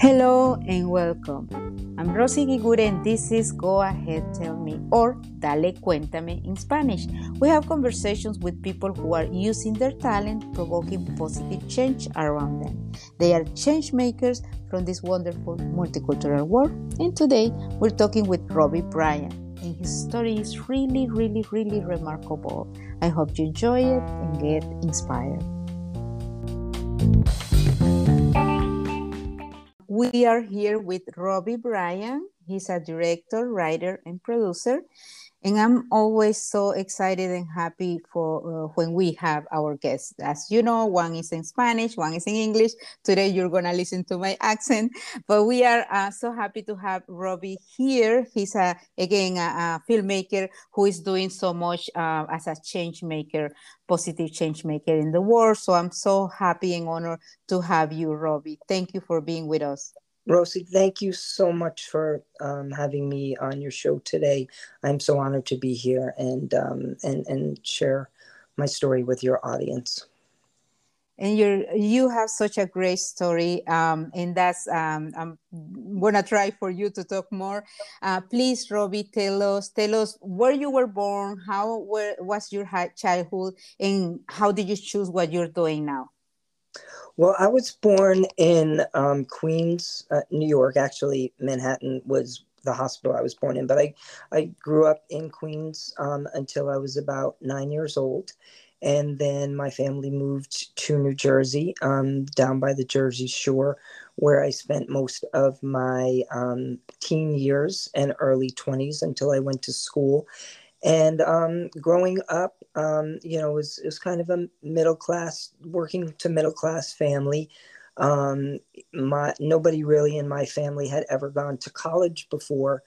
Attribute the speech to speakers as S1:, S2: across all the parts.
S1: Hello and welcome. I'm Rossy Eguigure and this is Go Ahead Tell Me or Dale Cuéntame in Spanish. We have conversations with people who are using their talent, provoking positive change around them. They are change makers from this wonderful multicultural world. And today we're talking with Robbie Bryan. And his story is really, really, really remarkable. I hope you enjoy it and get inspired. We are here with Robbie Bryan. He's a director, writer, and producer. And I'm always so excited and happy for uh, when we have our guests. As you know, one is in Spanish, one is in English. Today you're gonna listen to my accent, but we are uh, so happy to have Robbie here. He's a again a, a filmmaker who is doing so much uh, as a change maker, positive change maker in the world. So I'm so happy and honored to have you, Robbie. Thank you for being with us.
S2: Rosie, thank you so much for um, having me on your show today. I'm so honored to be here and um, and and share my story with your audience.
S1: And you you have such a great story, um, and that's um, I'm gonna try for you to talk more. Uh, please, Robbie, tell us tell us where you were born, how was your childhood, and how did you choose what you're doing now.
S2: Well, I was born in um, Queens, uh, New York. Actually, Manhattan was the hospital I was born in, but I, I grew up in Queens um, until I was about nine years old. And then my family moved to New Jersey, um, down by the Jersey Shore, where I spent most of my um, teen years and early 20s until I went to school. And um, growing up, um, you know, it was, it was kind of a middle class, working to middle class family. Um, my nobody really in my family had ever gone to college before,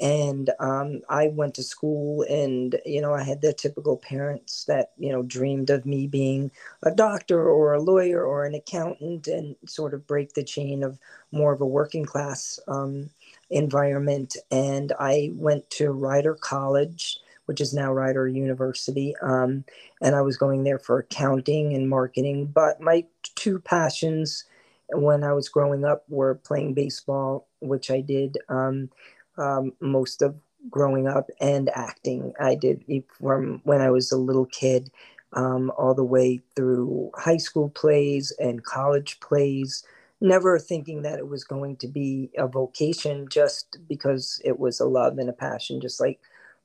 S2: and um, I went to school, and you know, I had the typical parents that you know dreamed of me being a doctor or a lawyer or an accountant, and sort of break the chain of more of a working class um, environment. And I went to Rider College which is now Rider University. Um, and I was going there for accounting and marketing. But my two passions when I was growing up were playing baseball, which I did um, um, most of growing up, and acting. I did from when I was a little kid um, all the way through high school plays and college plays. Never thinking that it was going to be a vocation just because it was a love and a passion, just like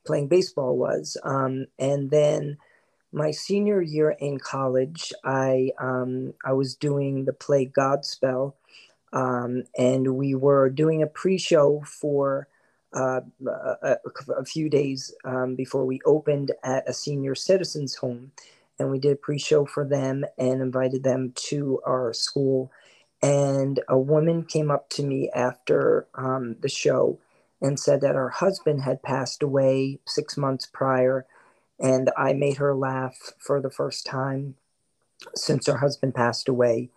S2: playing baseball was. Um, and then my senior year in college, I um, I was doing the play Godspell, um, and we were doing a pre-show for uh, a, a, few days um, before we opened at a senior citizens home, and we did a pre-show for them and invited them to our school. And a woman came up to me after um, the show and said that her husband had passed away six months prior. And I made her laugh for the first time since her husband passed away.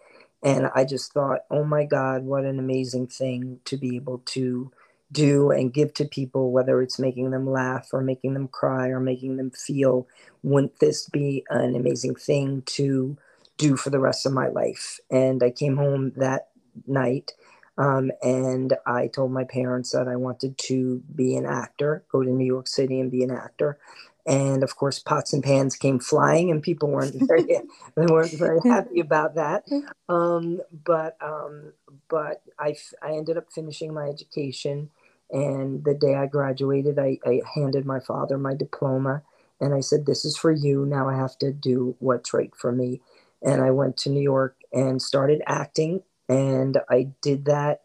S2: And I just thought, oh my God, what an amazing thing to be able to do and give to people, whether it's making them laugh or making them cry or making them feel. Wouldn't this be an amazing thing to do for the rest of my life? And I came home that night um, and I told my parents that I wanted to be an actor, go to New York City and be an actor. And of course, pots and pans came flying, and people weren't very they weren't very happy about that. Um, but um, but I I ended up finishing my education, and the day I graduated, I, I handed my father my diploma, and I said, "This is for you. Now I have to do what's right for me." And I went to New York and started acting and I did that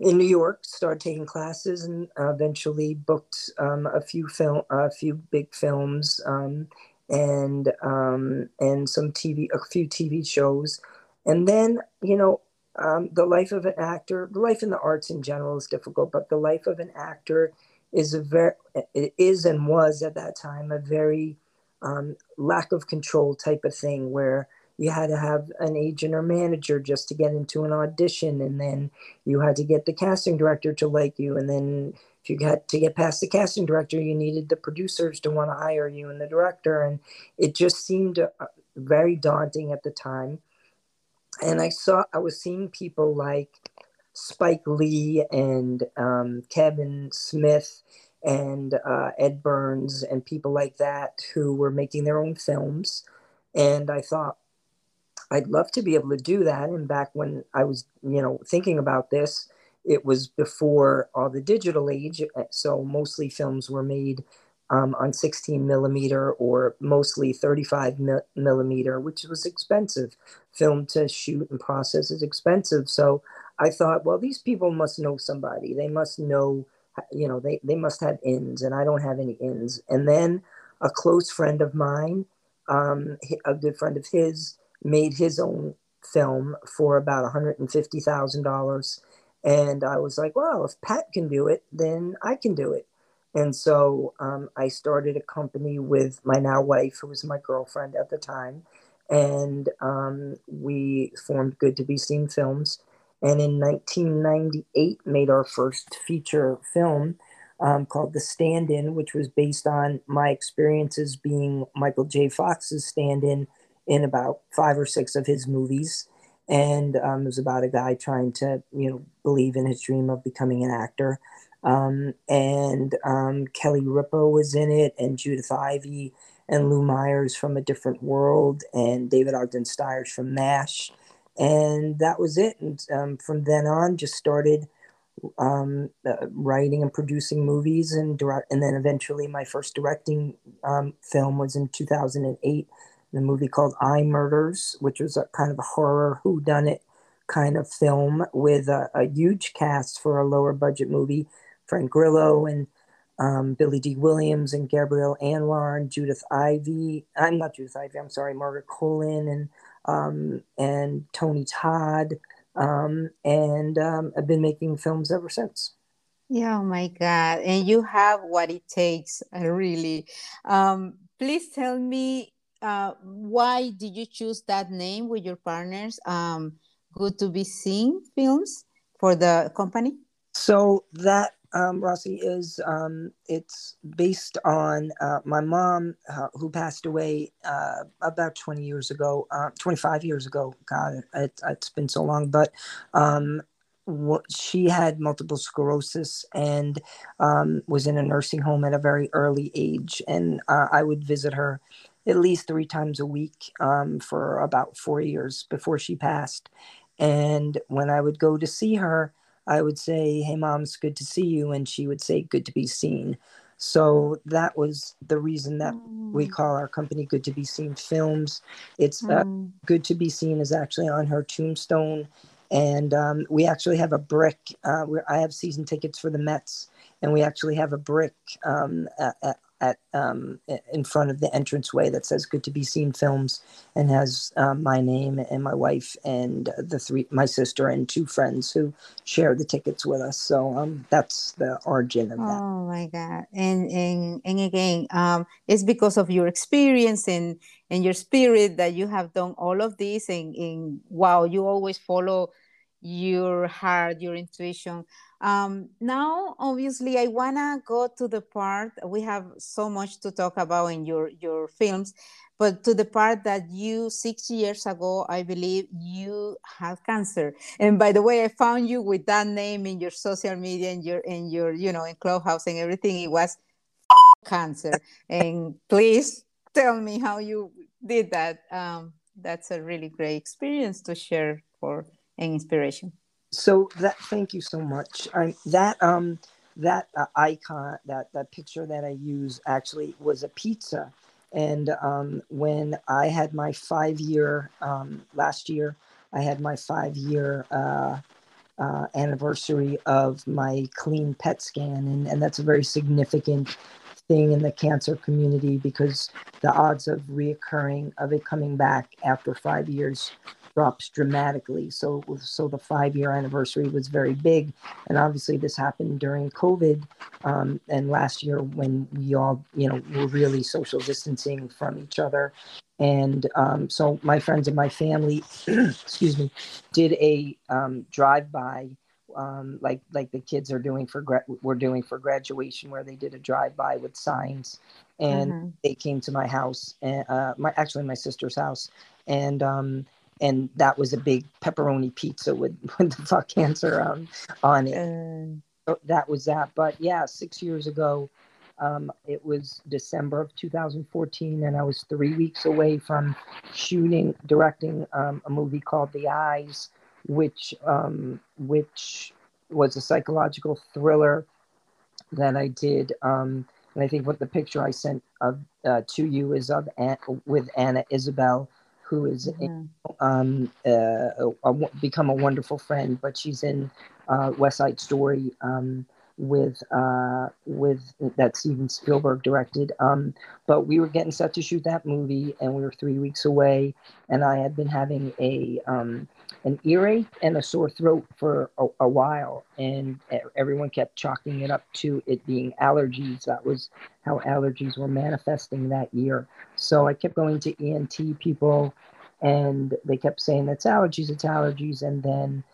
S2: in New York. Started taking classes and eventually booked um, a few film, a few big films, um, and um, and some TV, a few TV shows, and then you know. Um, the life of an actor, life in the arts in general is difficult, but the life of an actor is a very, it is and was at that time a very um, lack of control type of thing where you had to have an agent or manager just to get into an audition and then you had to get the casting director to like you and then if you got to get past the casting director you needed the producers to want to hire you and the director and it just seemed uh, very daunting at the time and i saw i was seeing people like Spike Lee and um, Kevin Smith and uh, Ed Burns and people like that who were making their own films. And I thought, I'd love to be able to do that. And back when I was, you know, thinking about this, it was before all the digital age. So mostly films were made um, on 16 millimeter or mostly 35 millimeter, which was expensive. Film to shoot and process is expensive. So I thought, well, these people must know somebody. They must know, you know, they, they must have ins, and I don't have any ins. And then a close friend of mine, um, a good friend of his, made his own film for about $150,000. And I was like, well, if Pat can do it, then I can do it. And so um, I started a company with my now wife, who was my girlfriend at the time. And um, we formed Good to Be Seen Films. And in 1998, made our first feature film um, called The Stand In, which was based on my experiences being Michael J. Fox's stand in in about five or six of his movies. And um, it was about a guy trying to, you know, believe in his dream of becoming an actor. Um, and um, Kelly Ripa was in it, and Judith Ivey, and Lou Myers from A Different World, and David Ogden Stiers from MASH. And that was it. And um, from then on, just started um, uh, writing and producing movies, and direct. And then eventually, my first directing um, film was in 2008, the movie called iMurders, which was a kind of a horror whodunit kind of film with a, a huge cast for a lower budget movie Frank Grillo and um, Billy Dee Williams and Gabrielle Anwar and Judith Ivey. I'm not Judith Ivey. I'm sorry, Margaret Colin and um, and Tony Todd. Um, and um, I've been making films ever since.
S1: Yeah, oh my God. And you have what it takes, really. Um, please tell me uh, why did you choose that name with your partners? Um, Good to be seen films for the company.
S2: So that um, Rossi, is um, it's based on uh, my mom, uh, who passed away uh, about 20 years ago, uh, 25 years ago. God, it, has been so long. But um, she had multiple sclerosis and um, was in a nursing home at a very early age. And uh, I would visit her at least three times a week um, for about four years before she passed. And when I would go to see her, I would say, Hey, mom, it's good to see you. And she would say, Good to be seen. So that was the reason that mm. we call our company Good to Be Seen Films. It's uh, mm. Good to Be Seen is actually on her tombstone. And um, we actually have a brick. Uh, where I have season tickets for the Mets, and we actually have a brick um, at, at um, in front of the entranceway that says "Good to be seen" films and has um, my name and my wife and the three my sister and two friends who share the tickets with us. So um, that's the origin of that.
S1: Oh my god! And and and again, um, it's because of your experience and and your spirit that you have done all of this. And, and wow, you always follow your heart, your intuition. Um, now, obviously, I wanna go to the part we have so much to talk about in your your films, but to the part that you six years ago, I believe you had cancer. And by the way, I found you with that name in your social media and your in your you know in Clubhouse and everything. It was cancer. and please tell me how you did that. Um, that's a really great experience to share for an inspiration.
S2: So that thank you so much. I, that um that uh, icon that that picture that I use actually was a pizza, and um, when I had my five year um, last year, I had my five year uh, uh, anniversary of my clean PET scan, and and that's a very significant thing in the cancer community because the odds of reoccurring of it coming back after five years drops dramatically. So, so the five year anniversary was very big, and obviously this happened during COVID, um, and last year when we all, you know, were really social distancing from each other, and um, so my friends and my family, excuse me, did a um, drive by. Um, like like the kids are doing for gra- we're doing for graduation, where they did a drive by with signs, and mm-hmm. they came to my house and uh, my actually my sister's house, and um, and that was a big pepperoni pizza with, with the fuck cancer um, on it. Uh... So that was that. But yeah, six years ago, um, it was December of 2014, and I was three weeks away from shooting, directing um, a movie called The Eyes, which um, which was a psychological thriller that I did. Um, and I think what the picture I sent of uh, to you is of with Ana Isabelle, who is mm-hmm. um, uh, a, a, become a wonderful friend, but she's in uh, West Side Story. Um, with uh, with that Steven Spielberg directed. Um, but we were getting set to shoot that movie, and we were three weeks away. And I had been having a um, an earache and a sore throat for a, a, while, and everyone kept chalking it up to it being allergies. That was how allergies were manifesting that year. So I kept going to ENT people, and they kept saying it's allergies, it's allergies, and then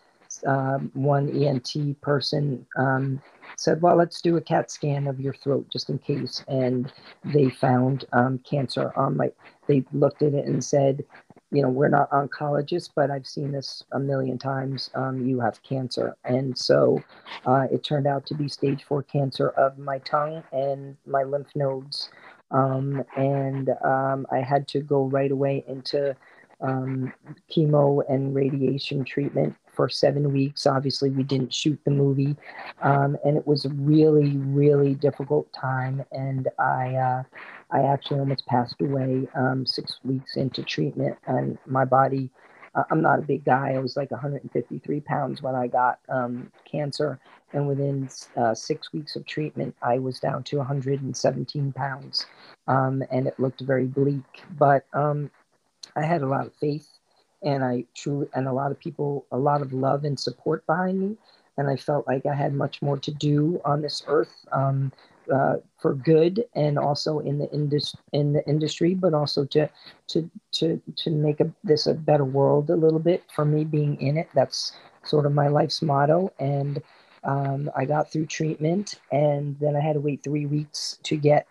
S2: um, one ENT person um, said, well, let's do a CAT scan of your throat just in case. And they found um, cancer on my, they looked at it and said, you know, we're not oncologists, but I've seen this a million times. Um, you have cancer. And so uh, it turned out to be stage four cancer of my tongue and my lymph nodes. Um, and um, I had to go right away into um, chemo and radiation treatment for seven weeks. Obviously, we didn't shoot the movie, um, and it was a really, really difficult time. And I, uh, I actually almost passed away um, six weeks into treatment, and my body. Uh, I'm not a big guy. I was like 153 pounds when I got um, cancer, and within uh, six weeks of treatment, I was down to 117 pounds, um, and it looked very bleak. But um, I had a lot of faith and I truly and a lot of people, a lot of love and support behind me, and I felt like I had much more to do on this earth um, uh, for good, and also in the indus- in the industry, but also to to to to make a, this a better world a little bit for me being in it. That's sort of my life's motto, and um, I got through treatment, and then I had to wait three weeks to get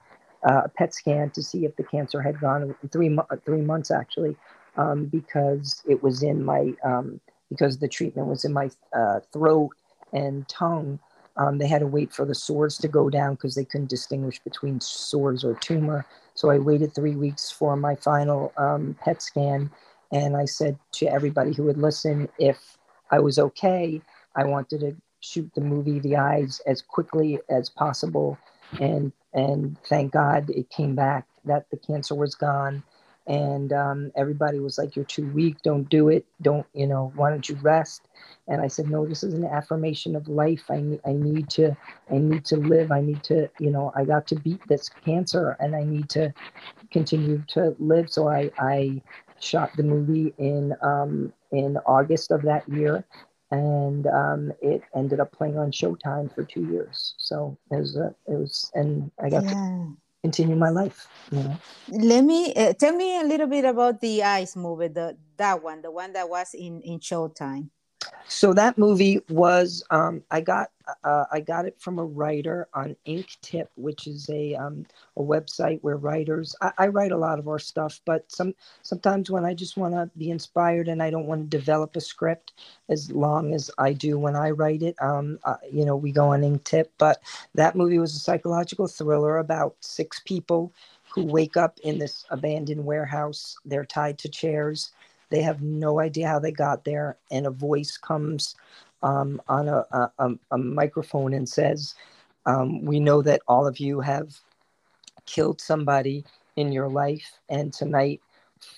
S2: uh, a PET scan to see if the cancer had gone. Three three months actually um, because it was in my um, because the treatment was in my uh, throat and tongue. Um, they had to wait for the sores to go down because they couldn't distinguish between sores or tumor. So I waited three weeks for my final um, PET scan, and I said to everybody who would listen, if I was okay, I wanted to shoot the movie The Eyes as quickly as possible, and and thank God it came back that the cancer was gone and um, everybody was like you're too weak don't do it don't you know why don't you rest and i said no this is an affirmation of life i need i need to i need to live i need to you know i got to beat this cancer and i need to continue to live so i i shot the movie in um in august of that year and um, it ended up playing on Showtime for two years. So it was, a, it was, and I got yeah. to continue my life. You know.
S1: Let me uh, tell me a little bit about the Eyes movie, the that one, the one that was in in Showtime.
S2: So that movie was um, I got uh, I got it from a writer on Inktip, which is a um, a website where writers I, I, write a lot of our stuff, but some sometimes when I just want to be inspired and I don't want to develop a script as long as I do when I write it, um, uh, you know, we go on Inktip. But that movie was a psychological thriller about six people who wake up in this abandoned warehouse. They're tied to chairs they have no idea how they got there, and a voice comes um, on a, a, a, microphone and says, um, "We know that all of you have killed somebody in your life, and tonight."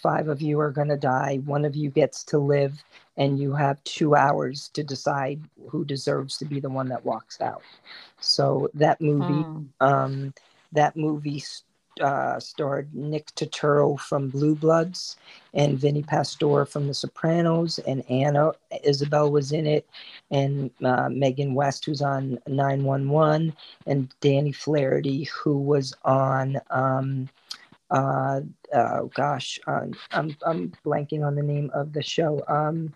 S2: Five of you are going to die. One of you gets to live, and you have two hours to decide who deserves to be the one that walks out. So that movie, mm. um, that movie uh, starred Nick Turturro from Blue Bloods and Vinnie Pastore from The Sopranos, and Ana Isabelle was in it, and uh, Megan West, who's on 911, and Danny Flaherty, who was on. Um, uh, uh, gosh, uh, I'm I'm blanking on the name of the show. Um,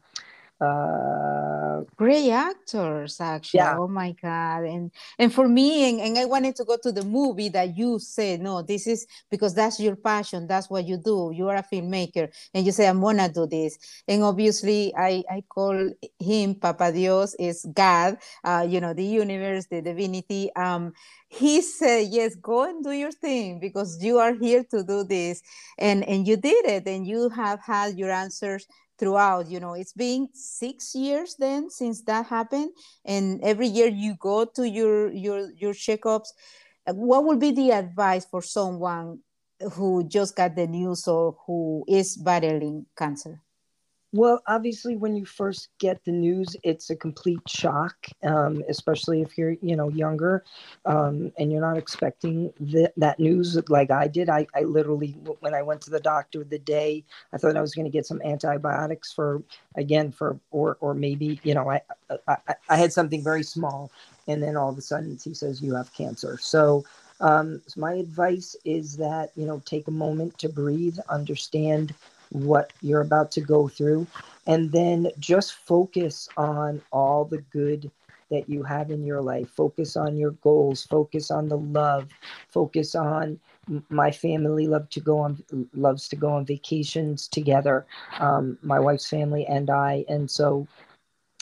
S2: uh,
S1: great actors actually. Yeah. oh my god. And and for me and, and i wanted to go to the movie that you said no this is because that's your passion that's what you do. You are a filmmaker and you say i'm gonna do this. And obviously i i call him papa dios is god uh, you know the universe the divinity. Um he said yes go and do your thing because you are here to do this. And and you did it and you have had your answers throughout you know it's been six years then since that happened. And every year you go to your your your checkups uh, what would be the advice for someone who just got the news or who is battling cancer
S2: well, obviously, when you first get the news, it's a complete shock, um, especially if you're, you know, younger um, and you're not expecting that news like I did. I, I literally, when I went to the doctor the day, I thought I was going to get some antibiotics for, again, for, or, or maybe, you know, I, I, I had something very small. And then all of a sudden he says, you have cancer. So, um, so my advice is that, you know, take a moment to breathe, understand what you're about to go through. And then just focus on all the good that you have in your life. Focus on your goals. Focus on the love. Focus on my family love to go on loves to go on vacations together um, my wife's family and i. And so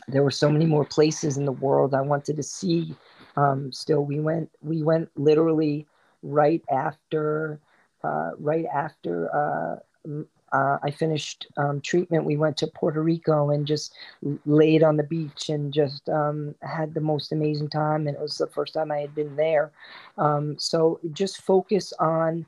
S2: there were so many more places in the world. I wanted to see um, still we went we went literally right after uh, right after uh, uh, I finished um, treatment, we went to Puerto Rico and just laid on the beach and just um, had the most amazing time. And it was the first time I had been there. Um, so just focus on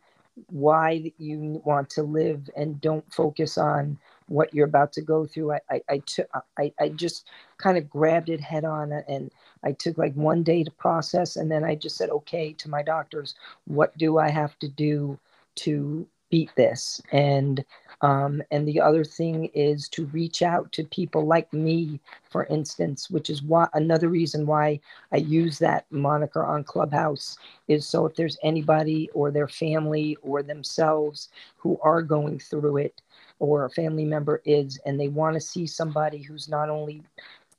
S2: why you want to live and don't focus on what you're about to go through. I, I, I, took, I, I just kind of grabbed it head on and I took like one day to process. And then I just said, okay, to my doctors, what do I have to do to beat this? And um, and the other thing is to reach out to people like me, for instance, which is why another reason why I use that moniker on Clubhouse is so if there's anybody or their family or themselves who are going through it, or a family member is, and they want to see somebody who's not only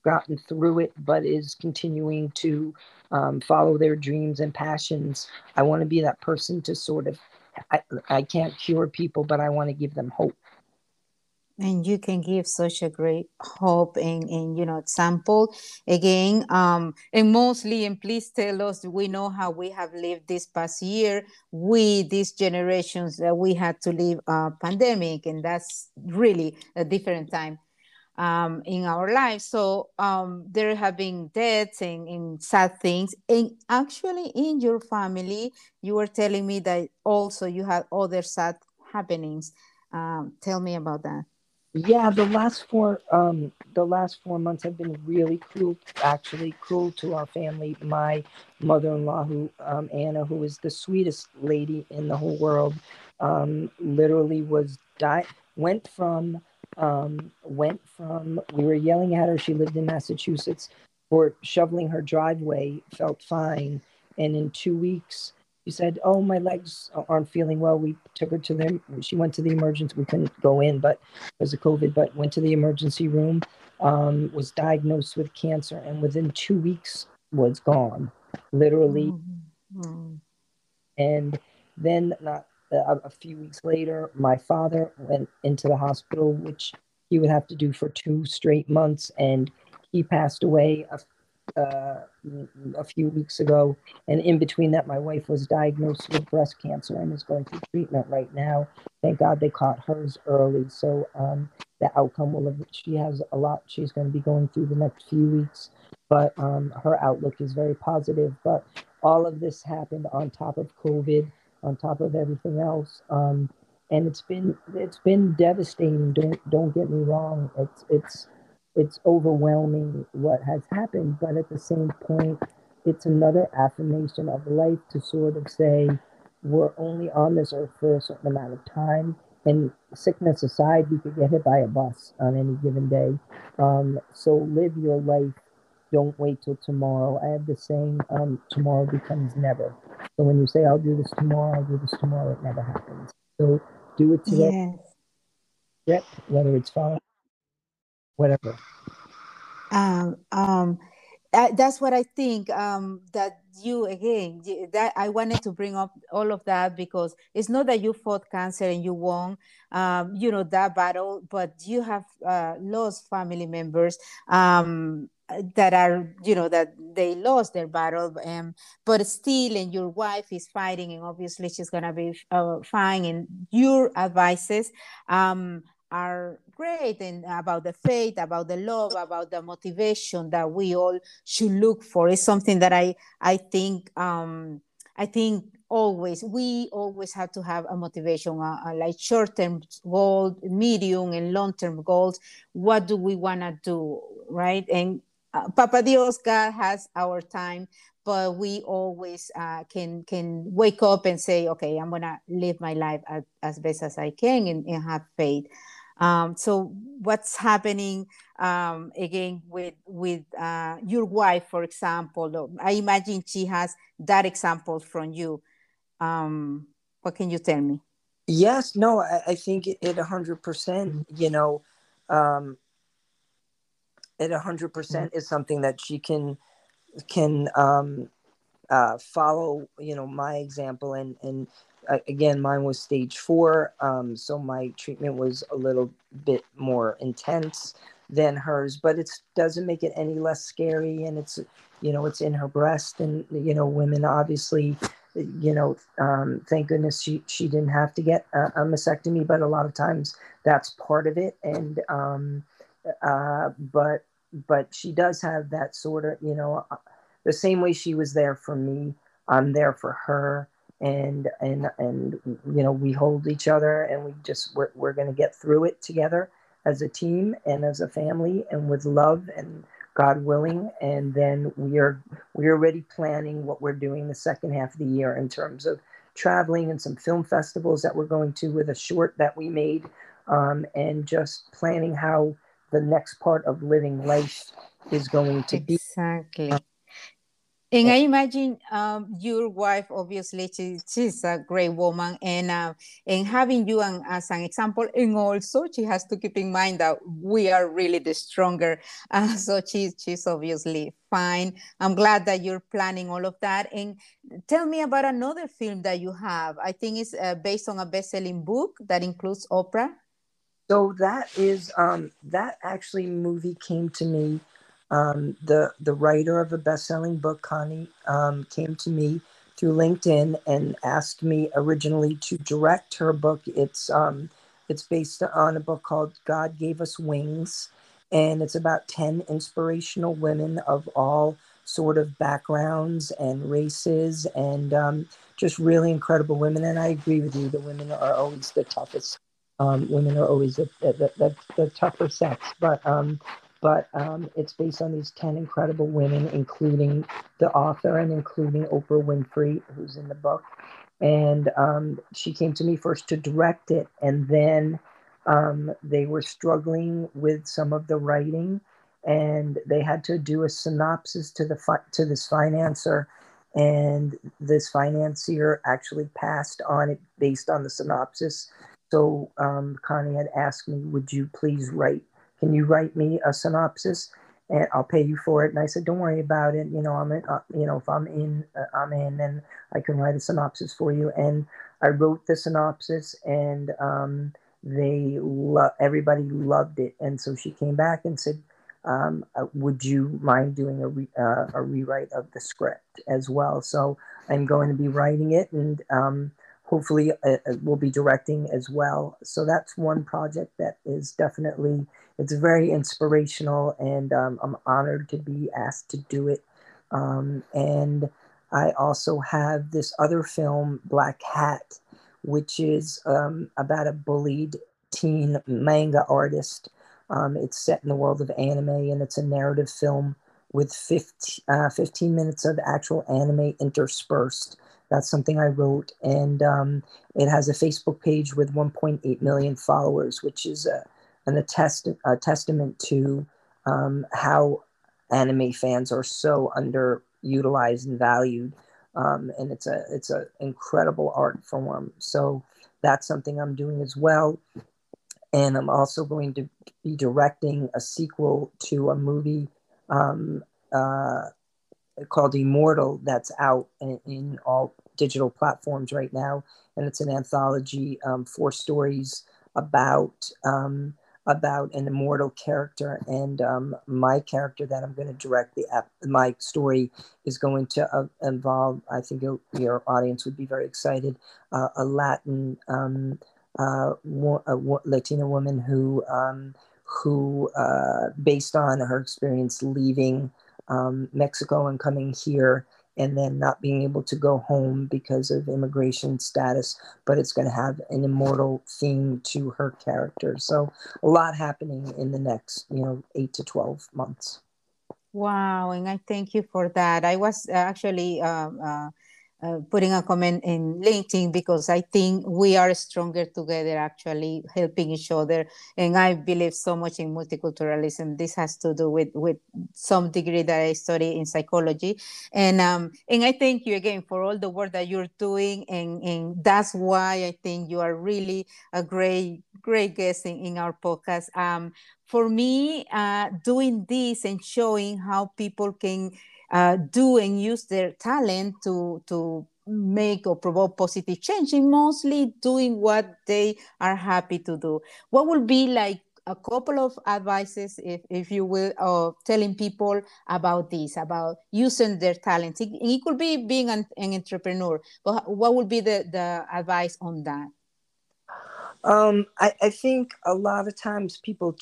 S2: gotten through it but is continuing to um, follow their dreams and passions, I want to be that person to sort of I, I can't cure people, but I want to give them hope.
S1: And you can give such a great hope and, and you know example. Again um and mostly and please tell us we know how we have lived this past year we these generations that we had to live a pandemic? And that's really a different time um, in our lives. So um, there have been deaths and, and, sad things. And actually, in your family, you were telling me that also you had other sad happenings. Um, tell me about that.
S2: Yeah, the last four um, the last four months have been really cruel. Actually, cruel to our family. My mother-in-law, who um, Anna, who is the sweetest lady in the whole world, um, literally was died. Went from um, went from we were yelling at her. She lived in Massachusetts for shoveling her driveway. Felt fine, and in two weeks she said, "Oh, my legs aren't feeling well." We took her to the. She went to the emergency. We couldn't go in, but because of COVID, but went to the emergency room. Um, was diagnosed with cancer, and within two weeks was gone, literally. Mm-hmm. And then not a, a few weeks later, my father went into the hospital, which he would have to do for two straight months, and he passed away a, uh, a few weeks ago. And in between that, my wife was diagnosed with breast cancer and is going through treatment right now. Thank God they caught hers early. So um, the outcome will have, she has a lot she's going to be going through the next few weeks, but um, her outlook is very positive. But all of this happened on top of COVID on top of everything else. Um, and it's been it's been devastating. Don't don't get me wrong. It's it's it's overwhelming what has happened, but at the same point, it's another affirmation of life to sort of say we're only on this earth for a certain amount of time. And sickness aside, you could get hit by a bus on any given day. Um, so live your life don't wait till tomorrow. I have the saying, um, tomorrow becomes never. So when you say, I'll do this tomorrow, I'll do this tomorrow, it never happens. So do it today. Yes. Yep, whether it's fine, whatever.
S1: Um, um, uh, that's what I think. Um, that you again, that I wanted to bring up all of that because it's not that you fought cancer and you won, um, you know, that battle, but you have uh, lost family members. Um, that are you know that they lost their battle um, but still and your wife is fighting and obviously she's gonna be uh, fine and your advices um, are great and about the faith about the love about the motivation that we all should look for. Is something that i i think um i think always we always have to have a motivation uh, uh, like short-term goal medium and long-term goals. What do we want to do right? And uh, papa dios god has our time but we always uh, can can wake up and say okay i'm gonna live my life as, as best as i can and, and have faith um, so what's happening um, again with with uh, your wife, for example? I imagine she has that example from you. Um, what can you tell me?
S2: Yes, no, I, I think it a hundred percent. You know, um, it a hundred percent is something that she can can um, uh, follow. You know, my example and and again, mine was stage four, um, so my treatment was a little bit more intense than hers, but it doesn't make it any less scary. And it's, you know, it's in her breast, and you know, women obviously, you know, um, thank goodness she she didn't have to get a, a, mastectomy, but a lot of times that's part of it. And um, uh, but but she does have that sort of, you know, uh, the same way she was there for me, I'm there for her and and and you know we hold each other and we just we're, we're going to get through it together as a team and as a family and with love and god willing. And then we are we are already planning what we're doing the second half of the year in terms of traveling and some film festivals that we're going to with a short that we made um, and just planning how the next part of living life is going to
S1: be exactly and I imagine um, your wife, obviously, she, she's a great woman, and uh, and having you an, as an example, and also she has to keep in mind that we are really the stronger. Uh, so she's she's obviously fine. I'm glad that you're planning all of that. And tell me about another film that you have. I think it's uh, based on a best-selling book that includes Oprah.
S2: So that is um, that actually movie came to me um, the the writer of a best-selling book, Connie, um, came to me through LinkedIn and asked me originally to direct her book. It's um, it's based on a book called God Gave Us Wings, and it's about ten inspirational women of all sort of backgrounds and races, and um, just really incredible women. And I agree with you; the women are always the toughest. Um, women are always the, the, the, the tougher sex, but um, but um, it's based on these 10 incredible women, including the author and including Oprah Winfrey, who's in the book. And um, she came to me first to direct it, and then um, they were struggling with some of the writing, and they had to do a synopsis to the fi- to this financier, and this financier actually passed on it based on the synopsis. So um, Connie had asked me, "Would you please write can you write me a synopsis and I'll pay you for it. And I said, don't worry about it. You know, I'm in, uh, you know, if I'm in, uh, I'm in, and I can write a synopsis for you. And I wrote the synopsis and, um, they lo- everybody loved it. And so she came back and said, um, uh, would you mind doing a, re- uh, a rewrite of the script as well? So I'm going to be writing it and, um, hopefully uh, uh, we'll be directing as well. So that's one project that is definitely it's very inspirational, and um, I'm honored to be asked to do it. Um, and I also have this other film, Black Hat, which is um, about a bullied teen manga artist. Um, it's set in the world of anime, and it's a narrative film with 15, uh, 15 minutes of actual anime interspersed. That's something I wrote, and um, it has a Facebook page with 1.8 million followers, which is a, an attest, a testament to um, how anime fans are so underutilized and valued. Um, and it's a it's an incredible art form. So that's something I'm doing as well. And I'm also going to be directing a sequel to a movie um, uh, called Immortal that's out in, in, all digital platforms right now, and it's an anthology, um, four stories about um, about an immortal character, and um, my character that I'm going to direct the my story is going to uh, involve. I think your audience would be very excited. Uh, a Latin, um, uh, a Latina woman who um, who, uh, based on her experience leaving um, Mexico and coming here, and then not being able to go home because of immigration status, but it's going to have an immortal theme to her character. So a lot happening in the next, you know, eight to 12 months.
S1: Wow. And I thank you for that. I was actually, uh, uh, uh, putting a comment in LinkedIn because I think we are stronger together, actually helping each other. And I believe so much in multiculturalism. This has to do with with some degree that I study in psychology, and um, and I thank you again for all the work that you're doing, and and that's why I think you are really a great great guest in, in our podcast. Um, for me, uh, doing this and showing how people can uh, do and use their talent to to make or provoke positive change and mostly doing what they are happy to do. What would be like a couple of advices if, if you will of telling people about this about using their talents? It, it could be being an, an, entrepreneur but what would be the, the advice on that?
S2: Um, I, I think a lot of times people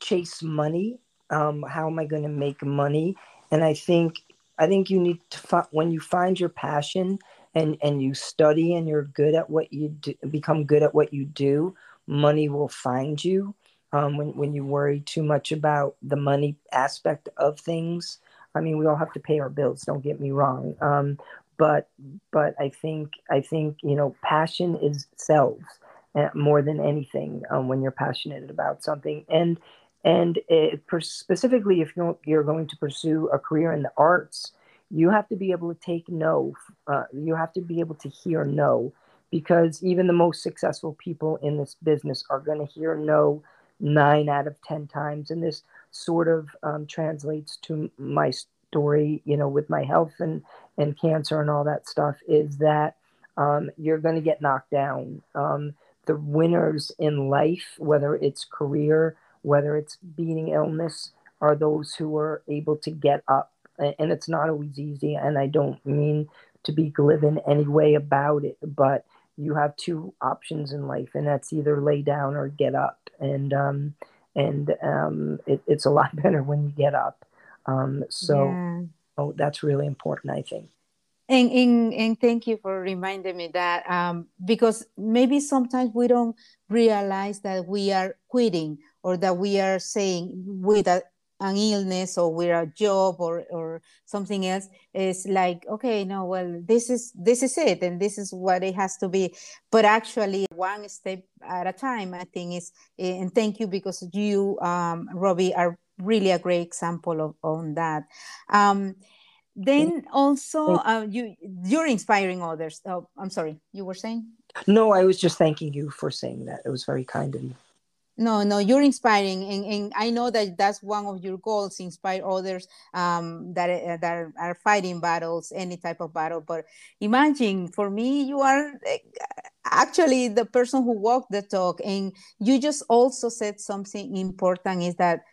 S2: chase money. Um, how am i going to make money and i think i think you need to find when you find your passion and and you study and you're good at what you do become good at what you do money will find you. Um, when, when you worry too much about the money aspect of things i mean we all have to pay our bills don't get me wrong. Um, but but i think i think you know passion is selves uh, more than anything um, when you're passionate about something. And and it, specifically, if you're, going to pursue a career in the arts, you have to be able to take no. Uh, you have to be able to hear no, because even the most successful people in this business are going to hear no nine out of 10 times. And this sort of um, translates to my story, you know, with my health and, and cancer and all that stuff is that um, you're going to get knocked down. Um, the winners in life, whether it's career, whether it's beating illness, are those who are able to get up. And it's not always easy. And I don't mean to be glib in any way about it, but you have two options in life, and that's either lay down or get up. And um, and um, it, it's a lot better when you get up. Um, so yeah. oh, that's really important, I think.
S1: And, and, and thank you for reminding me that um, because maybe sometimes we don't realize that we are quitting or that we are saying with a, an illness or with a job or or something else is like okay no well this is this is it and this is what it has to be. But actually one step at a time i think is and thank you because you um, robbie are really a great example of on that. Um, then also uh, you you're inspiring others. Oh i'm sorry you were saying?
S2: No i was just thanking you for saying that. It was very kind of you
S1: no no you're inspiring and, and i know that that's one of your goals inspire others um, that, uh, that are fighting battles any type of battle but imagine for me you are eh, actually the person who walked the talk and you just also said something important is that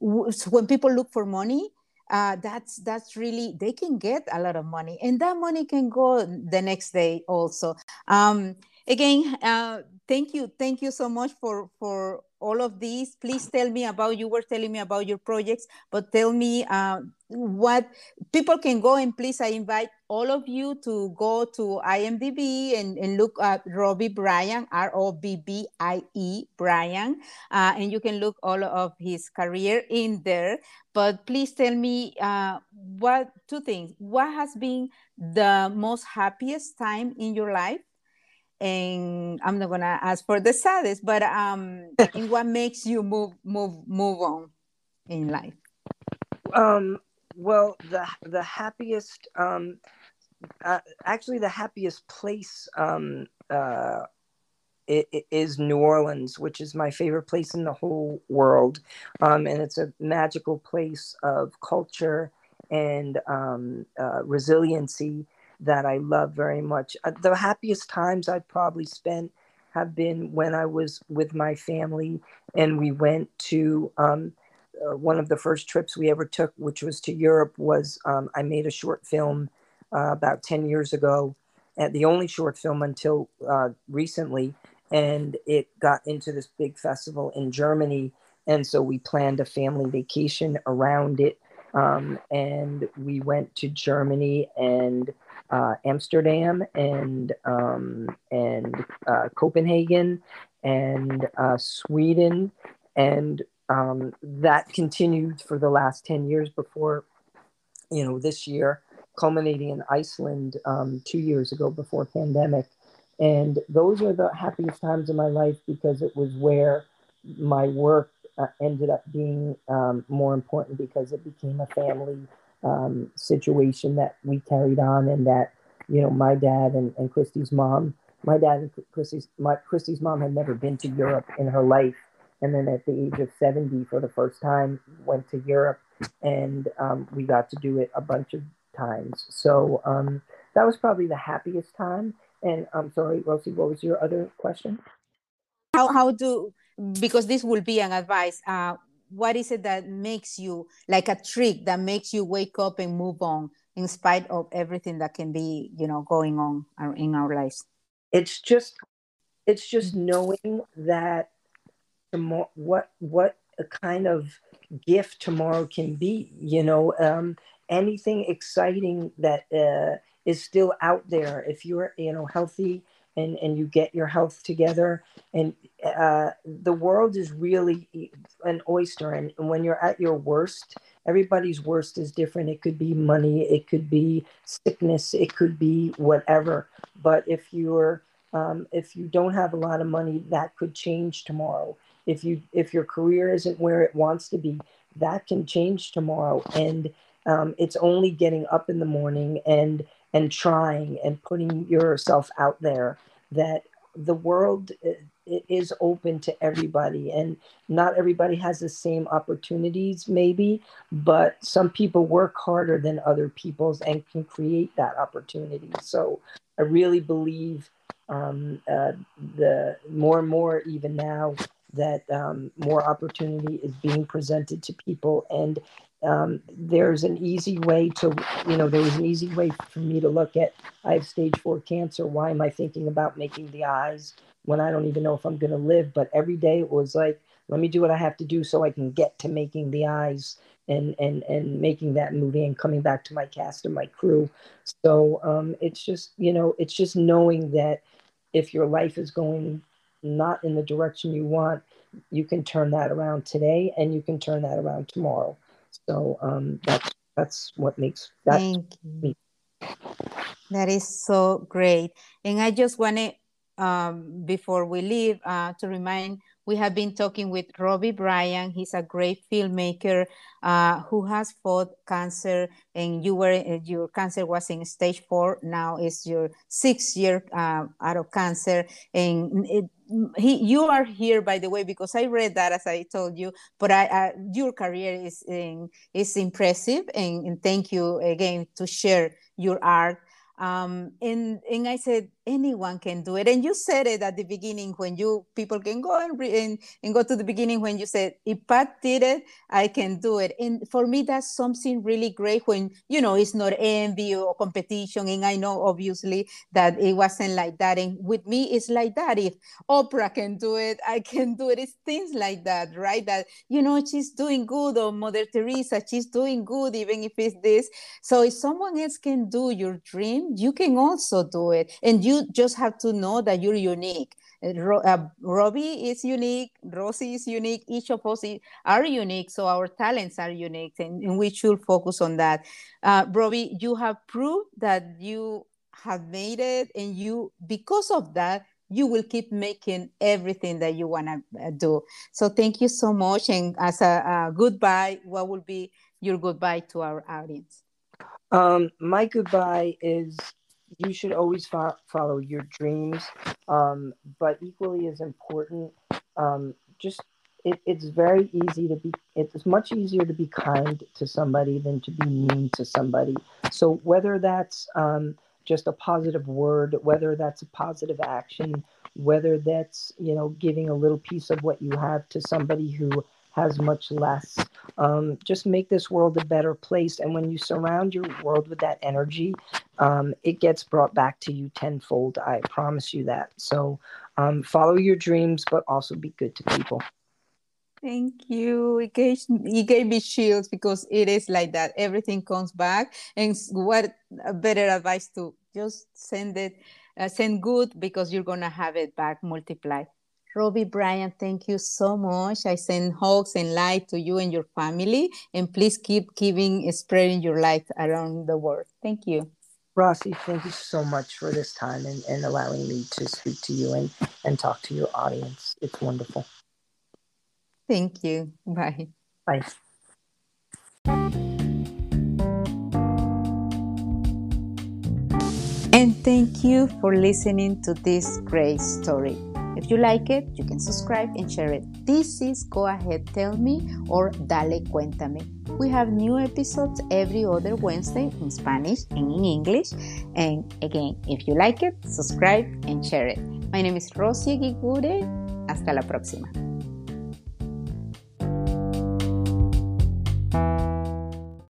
S1: when people look for money uh, that's that's really they can get a lot of money and that money can go the next day also. Um, again uh, thank you thank you so much for for all of these. Please tell me about you were telling me about your projects but tell me uh, what people can go and please i invite all of you to go to imdb and, and look at robbie bryan r-o-b-b-i-e bryan uh, and you can look all of his career in there. But please tell me uh, what two things. What has been the most happiest time in your life and I'm not gonna ask for the saddest, but um, in what makes you move move move on in life?
S2: Um, well, the the happiest, um, uh, actually, the happiest place um, uh, is New Orleans, which is my favorite place in the whole world. Um, and it's a magical place of culture and um, uh, resiliency that I love very much. Uh, the happiest times I've probably spent have been when I was with my family and we went to um, uh, one of the first trips we ever took, which was to Europe, was um, I made a short film uh, about 10 years ago, and the only short film until uh, recently. And it got into this big festival in Germany. And so we planned a family vacation around it. Um, and we went to Germany and uh, Amsterdam and um, and uh, Copenhagen and uh, Sweden, and um, that continued for the last ten years before, you know, this year culminating in Iceland um, two years ago before pandemic. And those are the happiest times of my life because it was where my work uh, ended up being um, more important because it became a family um, situation that we carried on and that, you know, my dad and, and Christy's mom, my dad and Christy's, my, Christy's mom had never been to Europe in her life. And then at the age of 70 for the first time went to Europe and um, we got to do it a bunch of times. So um, that was probably the happiest time. And I'm sorry, Rossy, what was your other question?
S1: How, how do, because this will be an advice, uh, what is it that makes you like a trick that makes you wake up and move on in spite of everything that can be, you know, going on in our lives?
S2: It's just, it's just knowing that tomorrow, what, what a kind of gift tomorrow can be, you know, um, anything exciting that uh, is still out there. If you're, you know, healthy and, and you get your health together and uh, the world is really an oyster. And when you're at your worst, everybody's worst is different. It could be money, it could be sickness, it could be whatever. But if you're, um, if you don't have a lot of money, that could change tomorrow. If you, if your career isn't where it wants to be, that can change tomorrow. And um, it's only getting up in the morning and and trying and putting yourself out there that the world uh, is open to everybody. And not everybody has the same opportunities maybe but some people work harder than other people's and can create that opportunity. So i really believe um, uh, the more and more even now that um, more opportunity is being presented to people and um, there's an easy way to, you know, there was an easy way for me to look at, I have stage four cancer. Why am I thinking about making the eyes when I don't even know if I'm going to live? But every day it was like, let me do what I have to do so I can get to making the eyes and, and, and making that movie and coming back to my cast and my crew. So um, it's just, you know, it's just knowing that if your life is going not in the direction you want, you can turn that around today and you can turn that around tomorrow. So um, that's that's what makes that. Thank you.
S1: That is so great, and I just want to um, before we leave uh, to remind we have been talking with Robbie Bryan. He's a great filmmaker uh, who has fought cancer, and you were uh, your cancer was in stage four. Now is your sixth year uh, out of cancer, and it, he you are here by the way because i read that as i told you but i your career is in, is impressive and, and, thank you again to share your art um, and and I said anyone can do it. And you said it at the beginning when you people can go and, re, and, and go to the beginning when you said if Pat did it, I can do it. And for me, that's something really great when you know it's not envy or competition. And I know obviously that it wasn't like that. And with me, it's like that. If Oprah can do it, I can do it. It's things like that, right? That you know she's doing good, or Mother Teresa, she's doing good, even if it's this. So if someone else can do your dream, you can also do it. And you you just have to know that you're unique. Uh, Robbie is unique, Rossy is unique, each of us are unique, so our talents are unique, and, and we should focus on that. Uh, Robbie, you have proved that you have made it, and you, because of that, you will keep making everything that you want to uh, do. So thank you so much. And as a, a goodbye, what will be your goodbye to our audience?
S2: Um, my goodbye is you should always fo- follow your dreams. Um, but equally as important, um, just it, it's very easy to be it's much easier to be kind to somebody than to be mean to somebody so whether that's um, just a positive word whether that's a positive action whether that's you know giving a little piece of what you have to somebody who has much less um, just make this world a better place and when you surround your world with that energy um, it gets brought back to you tenfold i promise you that so um, follow your dreams but also be good to people
S1: Thank you. It gave, it gave me shields because it is like that. Everything comes back. And what a better advice to just send it, uh, send good because you're going to have it back multiplied. Robbie Bryan, thank you so much. I send hugs and light to you and your family. And please keep giving, spreading your light around the world. Thank you.
S2: Rossy, thank you so much for this time and, and allowing me to speak to you and, and talk to your audience. It's wonderful.
S1: Thank you. Bye.
S2: Bye.
S1: And thank you for listening to this great story. If you like it, you can subscribe and share it. This is Go Ahead Tell Me or Dale Cuéntame. We have new episodes every other Wednesday in Spanish and in English. And again, if you like it, subscribe and share it. My name is Rossy Eguigure. Hasta la próxima.